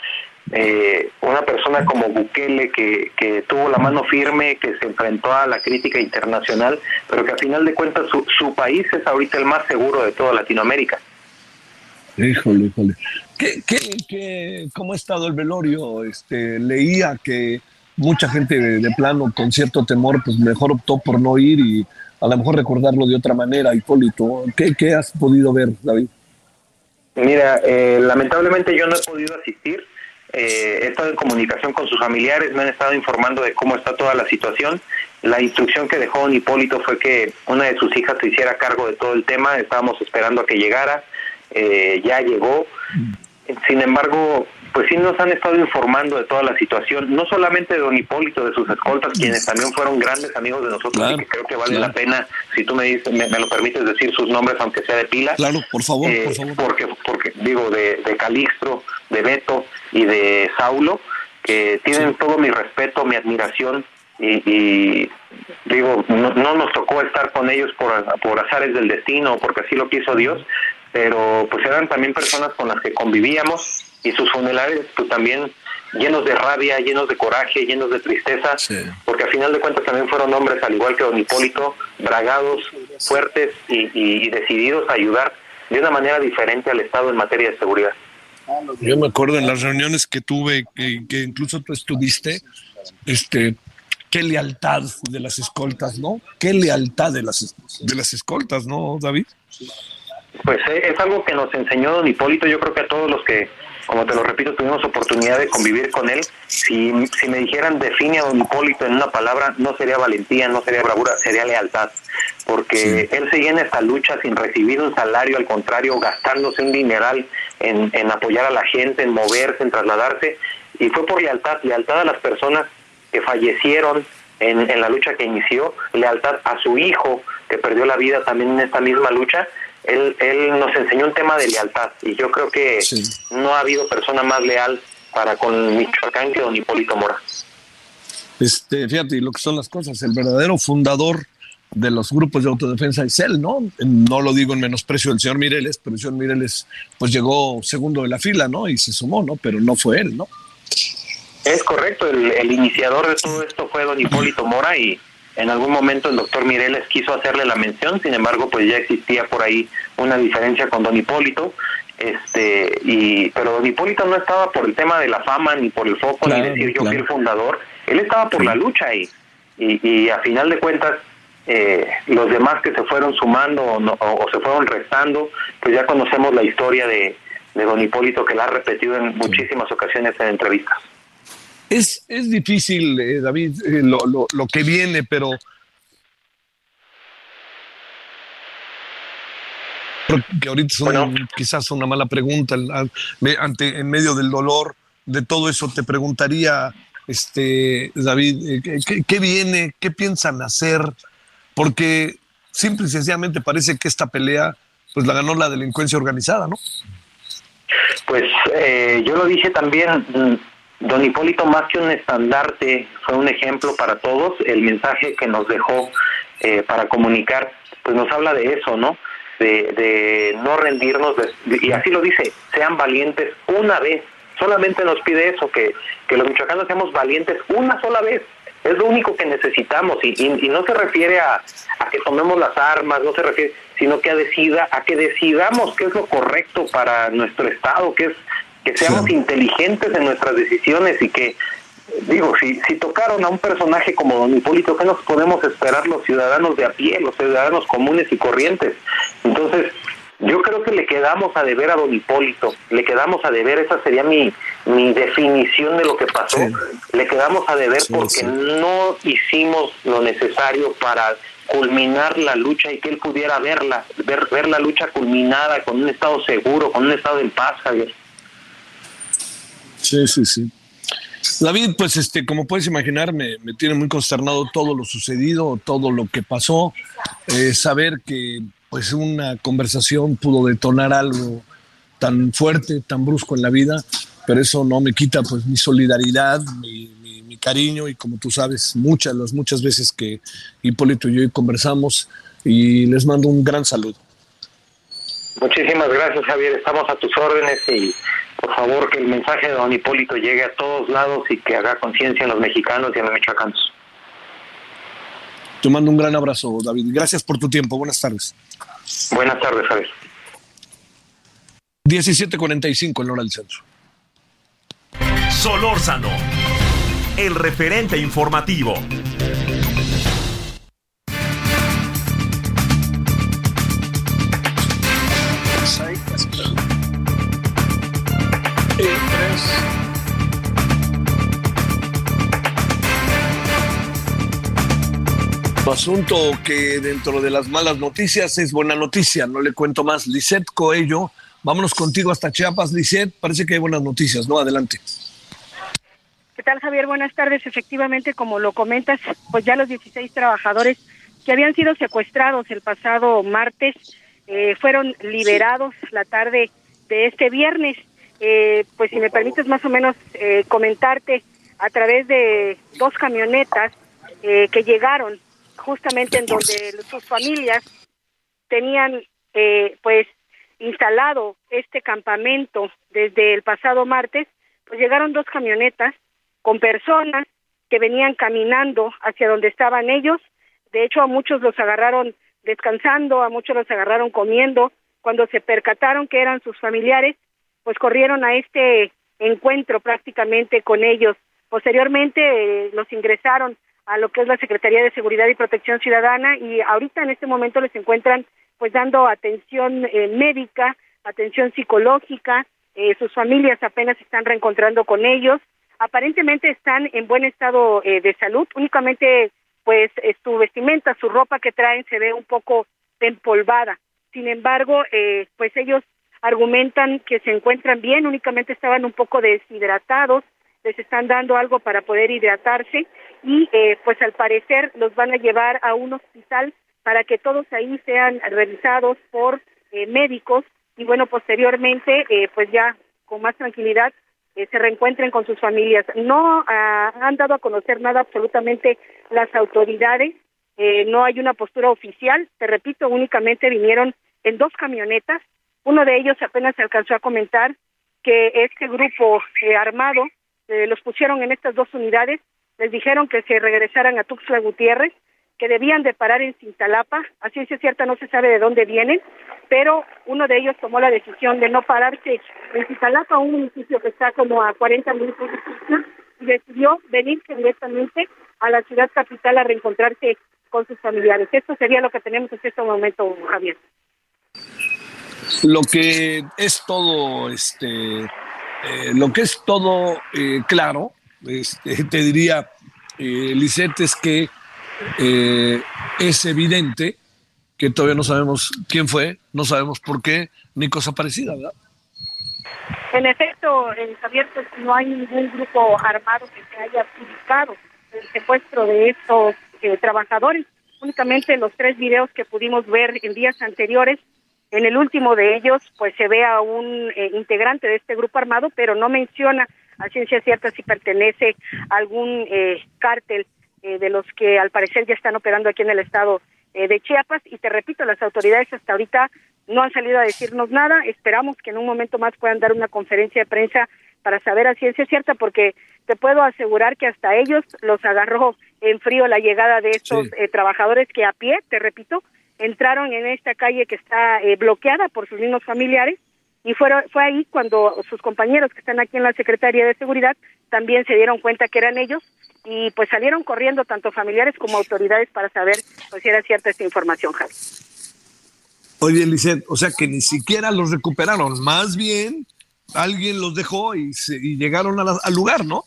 eh, una persona como Bukele que, que, tuvo la mano firme, que se enfrentó a la crítica internacional, pero que a final de cuentas su, su país es ahorita el más seguro de toda Latinoamérica. Híjole, híjole. ¿Qué, qué, qué, cómo ha estado el velorio? Este, leía que mucha gente de, plano con cierto temor, pues mejor optó por no ir y a lo mejor recordarlo de otra manera, Hipólito. ¿Qué, qué has podido ver, David? Mira, eh, lamentablemente yo no he podido asistir eh, he estado en comunicación con sus familiares, me han estado informando de cómo está toda la situación. La instrucción que dejó don Hipólito fue que una de sus hijas se hiciera cargo de todo el tema, estábamos esperando a que llegara, eh, ya llegó. Sin embargo, pues sí nos han estado informando de toda la situación, no solamente de don Hipólito, de sus escoltas, quienes también fueron grandes amigos de nosotros y que creo que vale la pena, si tú me dices, me, lo permites decir sus nombres, aunque sea de pila. Claro, por favor, por eh, favor. Porque, porque digo, de, de Calixto, de Beto y de Saulo, que tienen todo mi respeto, mi admiración, y, digo, no, no, nos tocó estar con ellos por, por azares del destino, porque así lo quiso Dios, pero pues eran también personas con las que convivíamos y sus funerales pues también llenos de rabia, llenos de coraje, llenos de tristeza, porque al final de cuentas también fueron hombres, al igual que don Hipólito, bragados, fuertes y, decididos a ayudar de una manera diferente al Estado en materia de seguridad. Yo me acuerdo en las reuniones que tuve, que, que incluso tú estuviste, este, qué lealtad de las escoltas, ¿no? Qué lealtad de las, de las escoltas, ¿no, David? Pues eh, es algo que nos enseñó don Hipólito, yo creo que a todos los que como te lo repito, tuvimos oportunidad de convivir con él. Si, si me dijeran define a don Hipólito en una palabra, no sería valentía, no sería bravura, sería lealtad. Porque él seguía en esta lucha sin recibir un salario, al contrario, gastándose un dineral en, en apoyar a la gente, en moverse, en trasladarse. Y fue por lealtad, lealtad a las personas que fallecieron en, en la lucha que inició, lealtad a su hijo que perdió la vida también en esta misma lucha él, él nos enseñó un tema de lealtad y yo creo que no ha habido persona más leal para con Michoacán que don Hipólito Mora. Este, fíjate lo que son las cosas, el verdadero fundador de los grupos de autodefensa es él, ¿no? No lo digo en menosprecio del señor Mireles, pero el señor Mireles pues llegó segundo de la fila, ¿no? Y se sumó, ¿no? Pero no fue él, ¿no? Es correcto, el, el iniciador de todo esto fue don Hipólito Mora y en algún momento el doctor Mireles quiso hacerle la mención, sin embargo, pues ya existía por ahí una diferencia con don Hipólito, este, y, pero don Hipólito no estaba por el tema de la fama, ni por el foco, ni decir yo fui el fundador, él estaba por la lucha ahí, y, y a final de cuentas, eh, los demás que se fueron sumando o, se fueron restando, pues ya conocemos la historia de, de don Hipólito que la ha repetido en muchísimas ocasiones en entrevistas. Es, es difícil, eh, David, eh, lo, lo, lo, que viene, pero que ahorita es quizás una mala pregunta. Ante, en medio del dolor de todo eso te preguntaría este David eh, ¿qué, ¿qué, viene qué piensan hacer porque simple y sencillamente parece que esta pelea pues la ganó la delincuencia organizada no pues eh, yo lo dije también Don Hipólito, más que un estandarte, fue un ejemplo para todos. El mensaje que nos dejó eh, para comunicar, pues nos habla de eso, ¿no? De, no rendirnos, y así lo dice, sean valientes una vez, solamente nos pide eso, que, que los michoacanos seamos valientes una sola vez. Es lo único que necesitamos y, y, no se refiere a, a, que tomemos las armas, no se refiere, sino que a decida, a que decidamos qué es lo correcto para nuestro estado, que es que seamos inteligentes en nuestras decisiones y que digo, si, si tocaron a un personaje como don Hipólito, ¿qué nos podemos esperar los ciudadanos de a pie, los ciudadanos comunes y corrientes? Entonces, yo creo que le quedamos a deber a don Hipólito, le quedamos a deber, esa sería mi, mi definición de lo que pasó, le quedamos a deber porque no hicimos lo necesario para culminar la lucha y que él pudiera verla, ver, ver la lucha culminada con un estado seguro, con un estado en paz, Javier. Sí, sí, sí. David, pues este, como puedes imaginar, me, tiene muy consternado todo lo sucedido, todo lo que pasó, eh, saber que pues una conversación pudo detonar algo tan fuerte, tan brusco en la vida, pero eso no me quita pues mi solidaridad, mi, cariño y como tú sabes, muchas, las muchas veces que Hipólito y yo conversamos y les mando un gran saludo. Muchísimas gracias Javier, estamos a tus órdenes y por favor que el mensaje de don Hipólito llegue a todos lados y que haga conciencia en los mexicanos y en los michoacanos. Te mando un gran abrazo, David. Gracias por tu tiempo. Buenas tardes. Buenas tardes, Javier. 17:45 en hora del centro. Solórzano, el referente informativo. Asunto que dentro de las malas noticias es buena noticia, no le cuento más. Lisette Coello, vámonos contigo hasta Chiapas. Lisette, parece que hay buenas noticias, ¿no? Adelante. ¿Qué tal, Javier? Buenas tardes. Efectivamente, como lo comentas, pues ya los 16 trabajadores que habían sido secuestrados el pasado martes eh, fueron liberados la tarde de este viernes. Eh, pues si me permites más o menos eh, comentarte a través de dos camionetas que llegaron justamente en donde sus familias tenían eh, pues instalado este campamento desde el pasado martes, pues llegaron dos camionetas con personas que venían caminando hacia donde estaban ellos. De hecho, a muchos los agarraron descansando, a muchos los agarraron comiendo. Cuando se percataron que eran sus familiares, pues corrieron a este encuentro prácticamente con ellos. Posteriormente eh, los ingresaron a lo que es la Secretaría de Seguridad y Protección Ciudadana y ahorita en este momento les encuentran pues dando atención eh, médica, atención psicológica, eh, sus familias apenas se están reencontrando con ellos, aparentemente están en buen estado eh, de salud, únicamente pues su vestimenta, su ropa que traen se ve un poco empolvada, sin embargo pues ellos argumentan que se encuentran bien, únicamente estaban un poco deshidratados, les están dando algo para poder hidratarse y eh, pues al parecer los van a llevar a un hospital para que todos ahí sean revisados por eh, médicos y bueno posteriormente eh, pues ya con más tranquilidad se reencuentren con sus familias. No ah, han dado a conocer nada absolutamente las autoridades, no hay una postura oficial, te repito, únicamente vinieron en dos camionetas, uno de ellos apenas se alcanzó a comentar que este grupo armado los pusieron en estas dos unidades les dijeron que se regresaran a Tuxtla Gutiérrez, que debían de parar en Cintalapa, a ciencia cierta no se sabe de dónde vienen, pero uno de ellos tomó la decisión de no pararse en Cintalapa, un municipio que está como a 40 minutos de y decidió venirse directamente a la ciudad capital a reencontrarse con sus familiares. Esto sería lo que tenemos en este momento, Javier. Lo que es todo, este, eh, lo que es todo eh, claro este, te diría, eh, es que eh, es evidente que todavía no sabemos quién fue, no sabemos por qué, ni cosa parecida, ¿verdad? En efecto, Javier, pues, no hay ningún grupo armado que se haya publicado el secuestro de estos eh, trabajadores. Únicamente los tres videos que pudimos ver en días anteriores, en el último de ellos, pues se ve a un eh, integrante de este grupo armado, pero no menciona a ciencia cierta si pertenece a algún eh, cártel eh, de los que al parecer ya están operando aquí en el estado eh, de Chiapas. Y te repito, las autoridades hasta ahorita no han salido a decirnos nada. Esperamos que en un momento más puedan dar una conferencia de prensa para saber a ciencia cierta, porque te puedo asegurar que hasta ellos los agarró en frío la llegada de estos eh, trabajadores que a pie, te repito, entraron en esta calle que está eh, bloqueada por sus mismos familiares y fueron, fue ahí cuando sus compañeros que están aquí en la Secretaría de Seguridad también se dieron cuenta que eran ellos y pues salieron corriendo tanto familiares como autoridades para saber pues, si era cierta esta información, Javi. Oye, Lisset, o sea que ni siquiera los recuperaron, más bien alguien los dejó y, se, y llegaron al lugar, ¿no?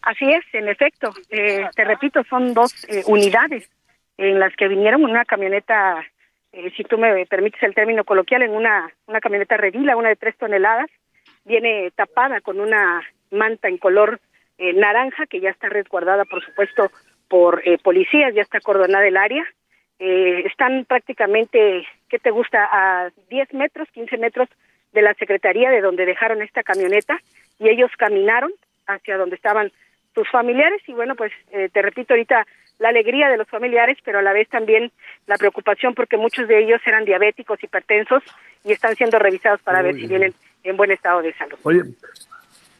Así es, en efecto. Eh, te repito, son dos eh, unidades en las que vinieron una camioneta, eh, si tú me permites el término coloquial, en una, una camioneta redila, una de tres toneladas, viene tapada con una manta en color naranja que ya está resguardada, por supuesto, por policías, ya está acordonada el área. están prácticamente, ¿qué te gusta? A 10 metros, 15 metros de la Secretaría de donde dejaron esta camioneta y ellos caminaron hacia donde estaban sus familiares y bueno, pues eh, te repito ahorita la alegría de los familiares, pero a la vez también la preocupación porque muchos de ellos eran diabéticos, hipertensos y están siendo revisados para ver si vienen en buen estado de salud. Oye,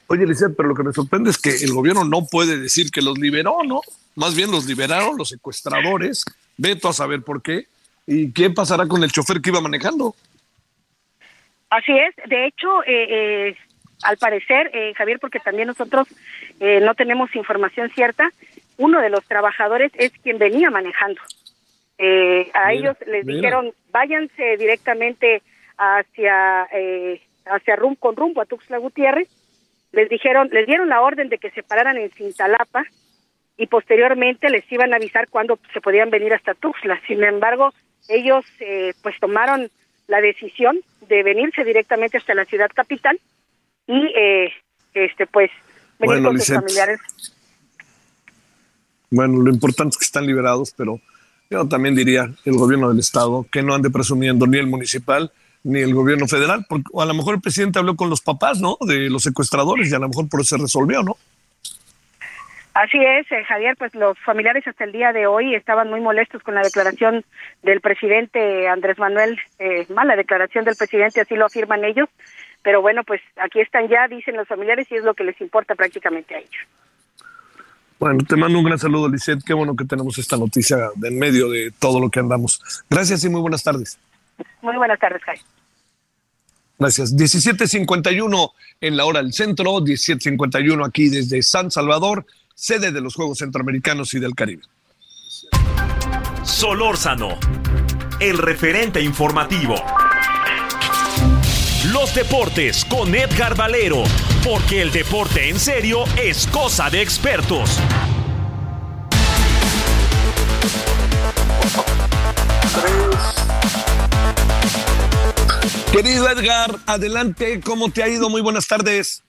oye, pero lo que me sorprende es que el gobierno no puede decir que los liberó, ¿no? Más bien los liberaron los secuestradores, veto a saber por qué. ¿Y qué pasará con el chofer que iba manejando? Así es, de hecho, eh, eh, al parecer, eh, Javier, porque también nosotros eh, no tenemos información cierta, uno de los trabajadores es quien venía manejando. Eh, a ellos les dijeron, váyanse directamente hacia, hacia rumbo, con rumbo a Tuxtla Gutiérrez. Les dijeron, les dieron la orden de que se pararan en Cintalapa y posteriormente les iban a avisar cuándo se podían venir hasta Tuxtla. Sin embargo, ellos pues tomaron la decisión de venirse directamente hasta la ciudad capital y eh, este pues venir con sus familiares. Bueno, lo importante es que están liberados, pero yo también diría el gobierno del estado que no ande presumiendo ni el municipal ni el gobierno federal, porque a lo mejor el presidente habló con los papás, ¿no? De los secuestradores y a lo mejor por eso se resolvió, ¿no? Así es, eh, Javier, pues los familiares hasta el día de hoy estaban muy molestos con la declaración del presidente Andrés Manuel, eh, mala declaración del presidente, así lo afirman ellos, pero bueno, pues aquí están ya, dicen los familiares, y es lo que les importa prácticamente a ellos. Bueno, te mando un gran saludo, Lisette. Qué bueno que tenemos esta noticia en medio de todo lo que andamos. Gracias y muy buenas tardes. Muy buenas tardes, Jai. Gracias. 17.51 en la hora del centro, 17.51 aquí desde San Salvador, sede de los Juegos Centroamericanos y del Caribe. Solórzano, el referente informativo. Los deportes con Edgar Valero, porque el deporte en serio es cosa de expertos. Querido Edgar, adelante, ¿cómo te ha ido? Muy buenas tardes.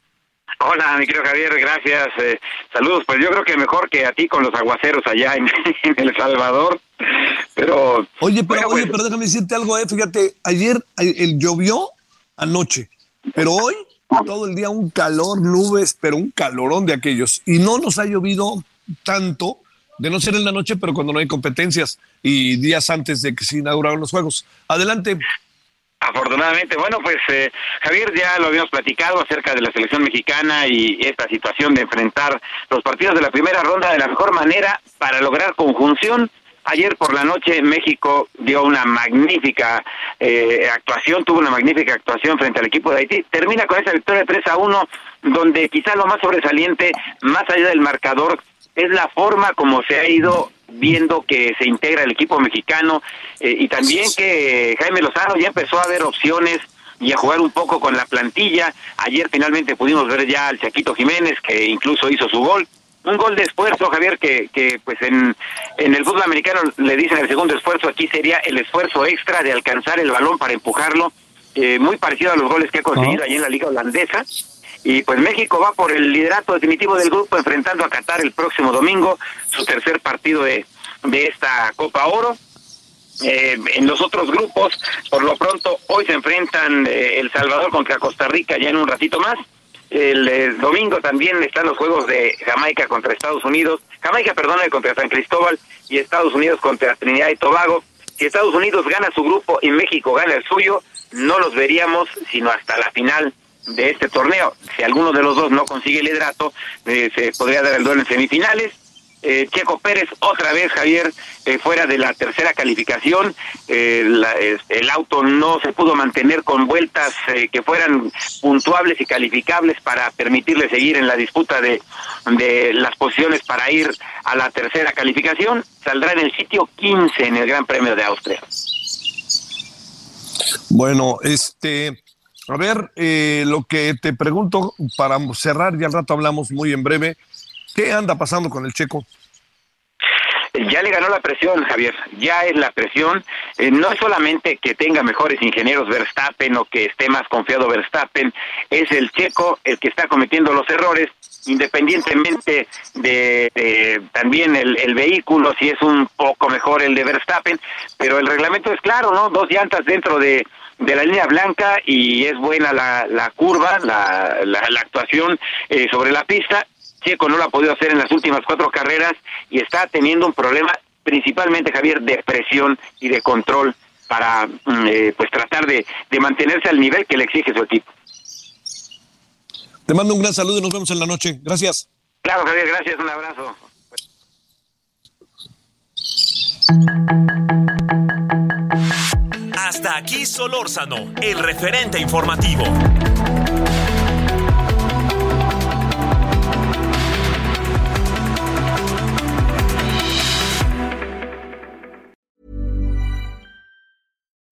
Hola, mi querido Javier, gracias. Eh, saludos. Pues yo creo que mejor que a ti con los aguaceros allá en, El Salvador. Pero. Oye, pero, oye, pero déjame decirte algo, eh. Fíjate, ayer el, llovió anoche, pero hoy todo el día un calor, nubes, pero un calorón de aquellos. Y no nos ha llovido tanto, de no ser en la noche, pero cuando no hay competencias y días antes de que se inauguraron los Juegos. Adelante. Afortunadamente, bueno, pues eh, Javier ya lo habíamos platicado acerca de la selección mexicana y esta situación de enfrentar los partidos de la primera ronda de la mejor manera para lograr conjunción Ayer por la noche México dio una magnífica eh, actuación, tuvo una magnífica actuación frente al equipo de Haití. Termina con esa victoria de 3 a 1, donde quizás lo más sobresaliente, más allá del marcador, es la forma como se ha ido viendo que se integra el equipo mexicano eh, y también que Jaime Lozano ya empezó a ver opciones y a jugar un poco con la plantilla. Ayer finalmente pudimos ver ya al Chaquito Jiménez, que incluso hizo su gol un gol de esfuerzo, Javier, que, que pues en, en el fútbol americano le dicen el segundo esfuerzo, aquí sería el esfuerzo extra de alcanzar el balón para empujarlo, eh, muy parecido a los goles que ha conseguido allí en la liga holandesa. Y pues México va por el liderato definitivo del grupo, enfrentando a Qatar el próximo domingo, su tercer partido de, de esta Copa Oro. Eh, en los otros grupos, por lo pronto, hoy se enfrentan eh, El Salvador contra Costa Rica ya en un ratito más el, domingo también están los juegos de Jamaica contra Estados Unidos, Jamaica, perdona, contra San Cristóbal y Estados Unidos contra Trinidad y Tobago. Si Estados Unidos gana su grupo y México gana el suyo, no los veríamos sino hasta la final de este torneo. Si alguno de los dos no consigue el hidrato, eh, se podría dar el duelo en semifinales. Eh, Checo Pérez otra vez, Javier, eh, fuera de la tercera calificación. el auto no se pudo mantener con vueltas que fueran puntuables y calificables para permitirle seguir en la disputa de, de las posiciones para ir a la tercera calificación. Saldrá en el sitio 15 en el Gran Premio de Austria. Bueno, este, a ver, eh, lo que te pregunto para cerrar, y al rato hablamos muy en breve, ¿qué anda pasando con el checo? Ya le ganó la presión, Javier, ya es la presión. Eh, no es solamente que tenga mejores ingenieros Verstappen o que esté más confiado Verstappen, es el checo el que está cometiendo los errores, independientemente de, también el, el, vehículo, si es un poco mejor el de Verstappen, pero el reglamento es claro, ¿no? Dos llantas dentro de, de la línea blanca y es buena la, la curva, la, la, actuación eh, sobre la pista. Checo no lo ha podido hacer en las últimas cuatro carreras y está teniendo un problema principalmente, Javier, de presión y de control para mm, eh, pues tratar de, de mantenerse al nivel que le exige su equipo. Te mando un gran saludo y nos vemos en la noche. Gracias. Claro, Javier, gracias. Un abrazo. Hasta aquí Solórzano, el referente informativo.